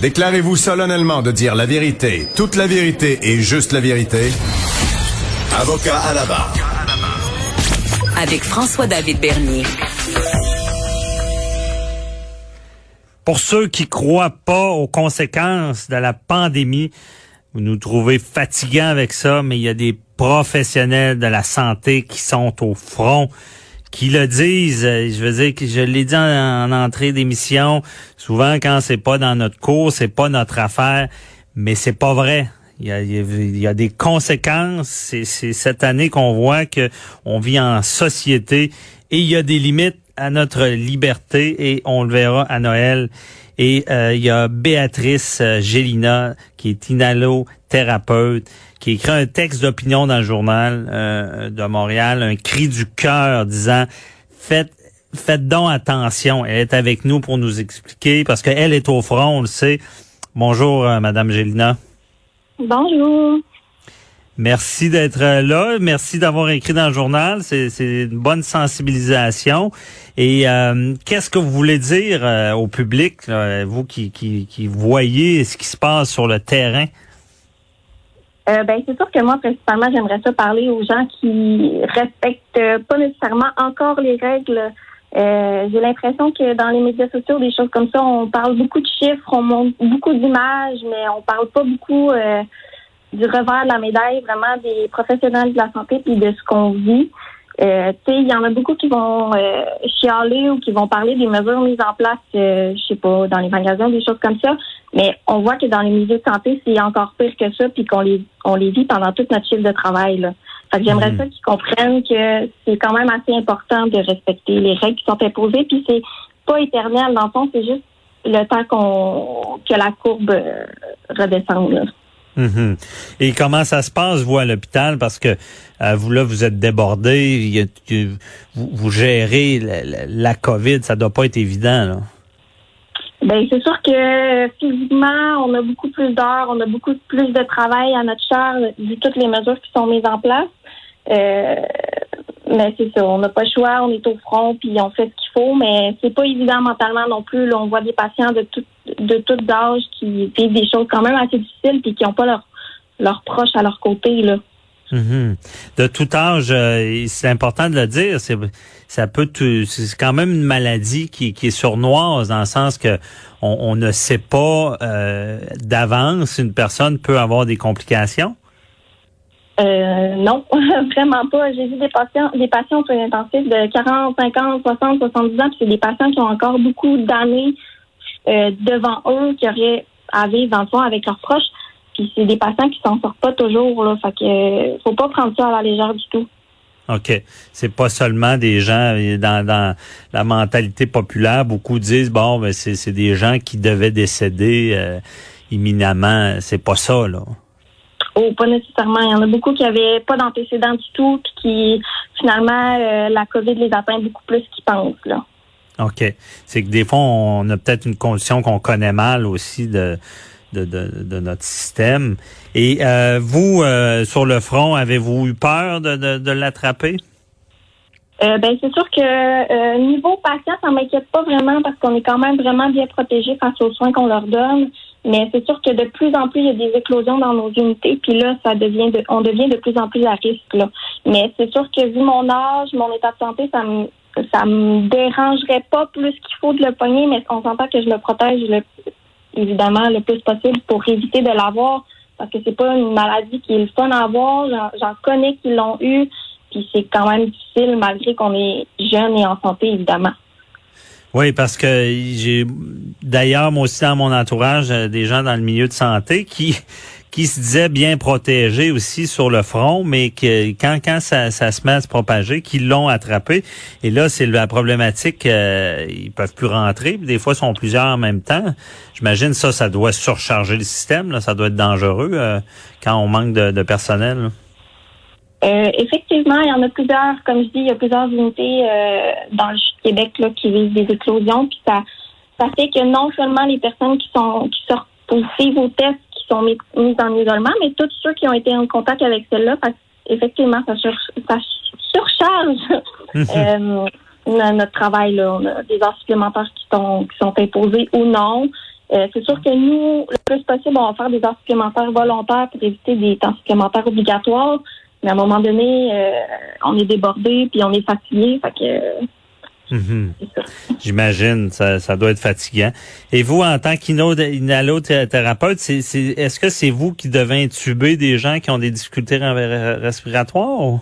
Déclarez-vous solennellement de dire la vérité, toute la vérité et juste la vérité. Avocat à la barre. Avec François-David Bernier. Pour ceux qui croient pas aux conséquences de la pandémie, vous nous trouvez fatigants avec ça, mais il y a des professionnels de la santé qui sont au front qui le disent. Euh, je veux dire que je l'ai dit en, entrée d'émission. Souvent, quand c'est pas dans notre cours, c'est pas notre affaire. Mais c'est pas vrai. Il y a, des conséquences. C'est cette année qu'on voit que on vit en société et il y a des limites à notre liberté et on le verra à Noël. Et euh, il y a Béatrice euh, Gélina, qui est inhalothérapeute, qui écrit un texte d'opinion dans le journal euh, de Montréal, un cri du cœur disant faites faites donc attention. Elle est avec nous pour nous expliquer parce qu'elle est au front, on le sait. Bonjour, Madame Gélina. Bonjour. Merci d'être là. Merci d'avoir écrit dans le journal. C'est une bonne sensibilisation. Et euh, qu'est-ce que vous voulez dire euh, au public, vous qui, qui, qui, voyez ce qui se passe sur le terrain? Euh, ben, c'est sûr que moi, principalement, j'aimerais ça parler aux gens qui respectent pas nécessairement encore les règles. J'ai l'impression que dans les médias sociaux, des choses comme ça, on parle beaucoup de chiffres, on montre beaucoup d'images, mais on parle pas beaucoup du revers de la médaille, vraiment des professionnels de la santé puis de ce qu'on vit. Euh, il y en a beaucoup qui vont euh, chialer ou qui vont parler des mesures mises en place, euh, je sais pas, dans les magasins, des choses comme ça. Mais on voit que dans les milieux de santé, c'est encore pire que ça, puis qu'on les on les vit pendant toute notre chiffre de travail. Là. Fait que j'aimerais mhm. ça qu'ils comprennent que c'est quand même assez important de respecter les règles qui sont imposées, puis c'est pas éternel dans le fond, c'est juste le temps qu'on que la courbe euh, redescende. Là. Mhm. Et comment ça se passe, vous, à l'hôpital? Parce que euh, vous, là, vous êtes débordé, vous, gérez la, la, COVID, ça doit pas être évident, là. Ben, c'est sûr que physiquement, on a beaucoup plus d'heures, on a beaucoup plus de travail à notre charge, vu toutes les mesures qui sont mises en place. Euh, mais c'est ça, on n'a pas le choix, on est au front, puis on fait ce qu'il faut, mais c'est pas évident mentalement non plus. Là, on voit des patients de tout de tout âge qui vivent des choses quand même assez difficiles, puis qui n'ont pas leurs leurs proches à leur côté là. Mm-hmm. De tout âge, euh, c'est important de le dire. C'est ça peut c'est quand même une maladie qui, qui est sournoise dans le sens que on, on ne sait pas euh, d'avance une personne peut avoir des complications. Euh, non, vraiment pas. J'ai vu des patients, des patients soins intensifs de 40, 50, 60, 70 ans, puis c'est des patients qui ont encore beaucoup d'années euh, devant eux, qui auraient à vivre dans le fond avec leurs proches. Puis c'est des patients qui s'en sortent pas toujours. Là, fait que euh, faut pas prendre ça à la légère du tout. OK. C'est pas seulement des gens dans, dans la mentalité populaire. Beaucoup disent bon, ben c'est des gens qui devaient décéder euh, imminemment. C'est pas ça, là. Oh, pas nécessairement. Il y en a beaucoup qui avaient pas d'antécédents du tout, puis qui finalement euh, la COVID les atteint beaucoup plus qu'ils pensent là. OK. C'est que des fois, on a peut-être une condition qu'on connaît mal aussi de, de, de, notre système. Et euh, vous, euh, sur le front, avez-vous eu peur de, de, de l'attraper? Euh, ben c'est sûr que euh, niveau patient, ça m'inquiète pas vraiment parce qu'on est quand même vraiment bien protégé face aux soins qu'on leur donne. Mais c'est sûr que de plus en plus, il y a des éclosions dans nos unités, puis là, ça devient de, on devient de plus en plus à risque. Là. Mais c'est sûr que vu mon âge, mon état de santé, ça me ça me dérangerait pas plus qu'il faut de le pogner, mais on s'entend que je le protège le, évidemment le plus possible pour éviter de l'avoir parce que c'est pas une maladie qui est le fun à avoir. J'en connais qui l'ont eu, puis c'est quand même difficile malgré qu'on est jeune et en santé, évidemment. Oui, parce que j'ai d'ailleurs moi aussi dans mon entourage euh, des gens dans le milieu de santé qui qui se disaient bien protégés aussi sur le front, mais que quand quand ça, ça se met à se propager, qu'ils l'ont attrapé. Et là, c'est la problématique, euh, ils peuvent plus rentrer. Des fois, ils sont plusieurs en même temps. J'imagine ça, ça doit surcharger le système. Là. Ça doit être dangereux euh, quand on manque de, personnel. Euh, effectivement, il y en a plusieurs. Comme je dis, il y a plusieurs unités euh, dans le Québec qui visent des éclosions. Puis ça, ça fait que non seulement les personnes qui sont qui sortent positives aux tests qui sont mis- mises en isolement, mais tous ceux qui ont été en contact avec celle-là, effectivement, ça, sur- ça surcharge euh, no- notre travail. Là. On a des heures supplémentaires qui sont qui sont imposées ou non. Euh, c'est sûr que nous, le plus possible, on va faire des heures supplémentaires volontaires pour éviter des temps supplémentaires obligatoires. Mais à un moment donné, euh, on est débordé puis on est fatigué. Fait que ça. J'imagine, ça, ça doit être fatigant. Et vous, en tant qu'inhalothérapeute, est-ce que c'est vous qui devez intuber des gens qui ont des difficultés re- respiratoires?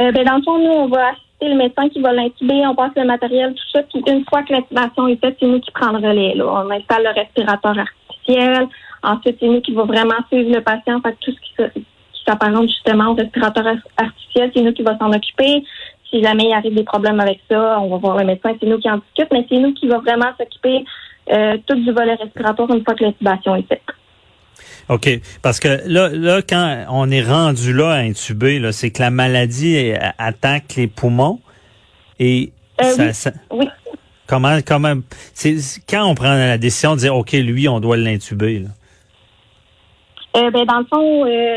Euh, ben, dans le fond, nous, on va assister le médecin qui va l'intuber, on passe le matériel, tout ça. Puis une fois que l'intubation est faite, c'est nous qui prenons le relais. Là. On installe le respirateur artificiel. Ensuite, c'est nous qui va vraiment suivre le patient. Fait tout ce qui, s'apparente justement au respirateur ar- artificiel, c'est nous qui va s'en occuper. Si jamais il arrive des problèmes avec ça, on va voir le médecin, c'est nous qui en discute, mais c'est nous qui va vraiment s'occuper euh, tout du volet respiratoire une fois que l'intubation est faite. OK. Parce que là, là, quand on est rendu là à intuber, là, c'est que la maladie elle, attaque les poumons et Euh, ça, oui. ça- Oui. comment, comment, c'est, c'est quand on prend la décision de dire, OK, lui, on doit l'intuber, là? Euh, ben, dans le fond, euh,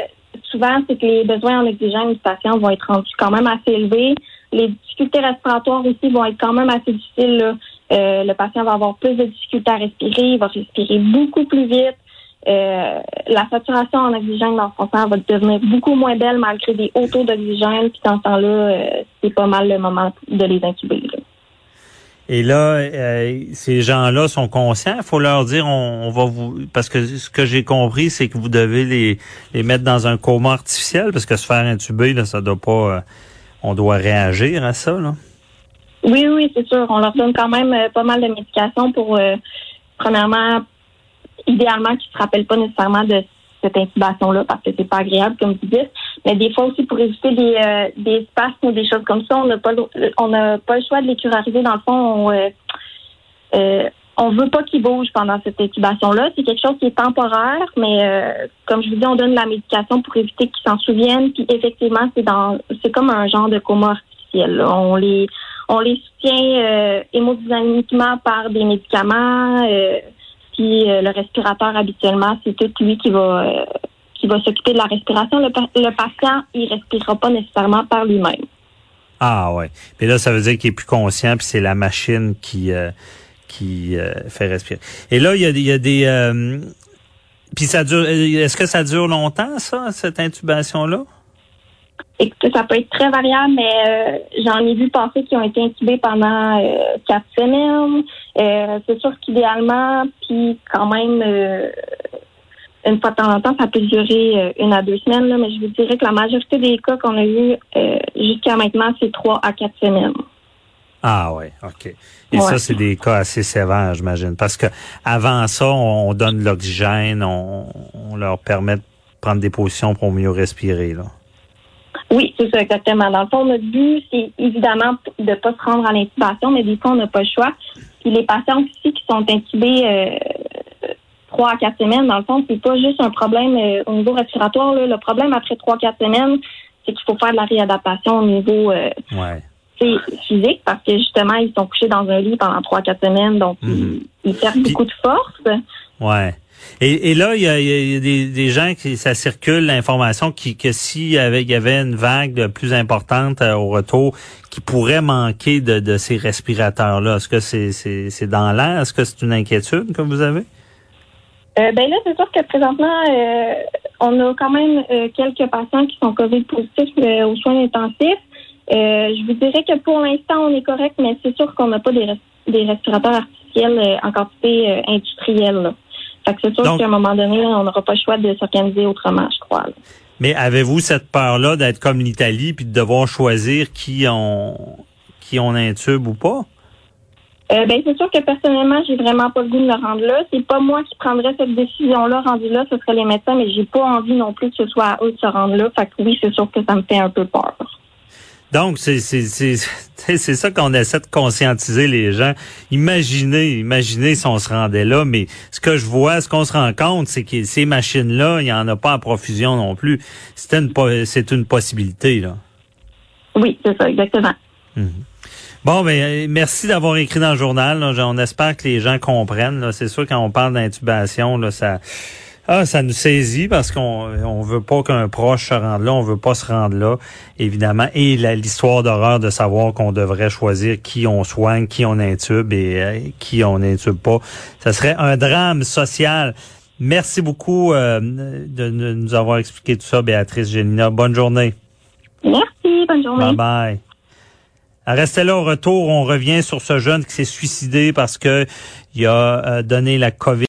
souvent, c'est que les besoins en oxygène du patient vont être rendus quand même assez élevés. Les difficultés respiratoires aussi vont être quand même assez difficiles. Euh, le patient va avoir plus de difficultés à respirer, il va respirer beaucoup plus vite. Euh, la saturation en oxygène dans son sang va devenir beaucoup moins belle malgré des hauts taux d'oxygène. Puis dans ce temps-là, euh, c'est pas mal le moment de les incuber. là. Et là, ces gens-là sont conscients? Il faut leur dire, on, va vous, parce que ce que j'ai compris, c'est que vous devez les, les mettre dans un coma artificiel, parce que se faire intuber, là, ça doit pas, on doit réagir à ça, là? Oui, oui, c'est sûr. On leur donne quand même euh, pas mal de médication pour, euh, premièrement, idéalement, qu'ils se rappellent pas nécessairement de cette intubation-là parce que c'est pas agréable, comme vous dites. Mais des fois aussi pour éviter des, euh, spasmes ou des choses comme ça, on n'a pas, on n'a pas le choix de les curariser. Dans le fond, on, on veut pas qu'ils bougent pendant cette intubation-là. C'est quelque chose qui est temporaire, mais euh, comme je vous dis, on donne la médication pour éviter qu'ils s'en souviennent. Puis effectivement, c'est dans, c'est comme un genre de coma artificiel. On les, on les soutient euh, hémodynamiquement par des médicaments. euh, puis euh, le respirateur habituellement, c'est tout lui qui va euh, qui va s'occuper de la respiration. Le, le patient, il respirera pas nécessairement par lui-même. Ah ouais. Puis là, ça veut dire qu'il est plus conscient, puis c'est la machine qui euh, qui euh, fait respirer. Et là, il y a, des- euh, puis ça dure. Est-ce que ça dure longtemps, ça, cette intubation-là? Écoutez, ça peut être très variable, mais euh, j'en ai vu passer qui ont été intubés pendant euh, quatre semaines. Euh, c'est sûr qu'idéalement, puis quand même, euh, une fois de temps en temps, ça peut durer euh, une à deux semaines, là, mais je vous dirais que la majorité des cas qu'on a eu euh, jusqu'à maintenant, c'est trois à quatre semaines. Ah ouais, ok. Et Ouais. ça, c'est des cas assez sévères, j'imagine, parce que avant ça, on, on donne de l'oxygène, on, on leur permet de prendre des positions pour mieux respirer. Là. Oui, c'est ça, exactement. Dans le fond, notre but, c'est évidemment de ne pas se rendre à l'intubation, mais des fois, on n'a pas le choix. Puis les patients aussi qui sont intubés euh, trois à quatre semaines, dans le fond, c'est pas juste un problème euh, au niveau respiratoire. là. Le problème après trois à quatre semaines, c'est qu'il faut faire de la réadaptation au niveau euh, Ouais. Sais, physique parce que justement, ils sont couchés dans un lit pendant trois quatre semaines, donc Mhm. ils, ils perdent Puis- beaucoup de force. Ouais. Et, et là, il y a, il y a des, des gens qui ça circule l'information qui que s'il y avait, il y avait une vague plus importante euh, au retour, qui pourrait manquer de, de ces respirateurs-là. Est-ce que c'est c'est c'est dans l'air? Est-ce que c'est une inquiétude que vous avez? Euh, ben là, c'est sûr que présentement, euh, on a quand même euh, quelques patients qui sont COVID positifs aux soins intensifs. Euh, je vous dirais que pour l'instant, on est correct, mais c'est sûr qu'on n'a pas des, res- des respirateurs artificiels euh, en quantité euh, industrielle. là. Fait que c'est sûr Donc- qu'à un moment donné, on n'aura pas le choix de s'organiser autrement, je crois. là. Mais avez-vous cette peur-là d'être comme l'Italie puis de devoir choisir qui on qui on intube ou pas? Euh, ben c'est sûr que personnellement, j'ai vraiment pas le goût de me rendre là. C'est pas moi qui prendrais cette décision-là rendu là, ce serait les médecins, mais j'ai pas envie non plus que ce soit à eux de se rendre là. Fait que oui, c'est sûr que ça me fait un peu peur. Donc, c'est c'est c'est c'est ça qu'on essaie de conscientiser les gens. Imaginez, imaginez si on se rendait là, mais ce que je vois, ce qu'on se rend compte, c'est que ces machines-là, il y en a pas en profusion non plus. C'est une c'est une possibilité là. Oui, c'est ça, exactement. Bon, ben merci d'avoir écrit dans le journal. là. On espère que les gens comprennent. C'est sûr quand on parle d'intubation, là, ça. Ah, ça nous saisit parce qu'on on veut pas qu'un proche se rende là, on veut pas se rendre là, évidemment. Et l'histoire d'horreur de savoir qu'on devrait choisir qui on soigne, qui on intube et euh, qui on intube pas, ça serait un drame social. Merci beaucoup euh, de, de nous avoir expliqué tout ça, Béatrice Gélina. Bonne journée. Merci, bonne journée. Bye bye. Restez là au retour. On revient sur ce jeune qui s'est suicidé parce que il a euh, donné la COVID.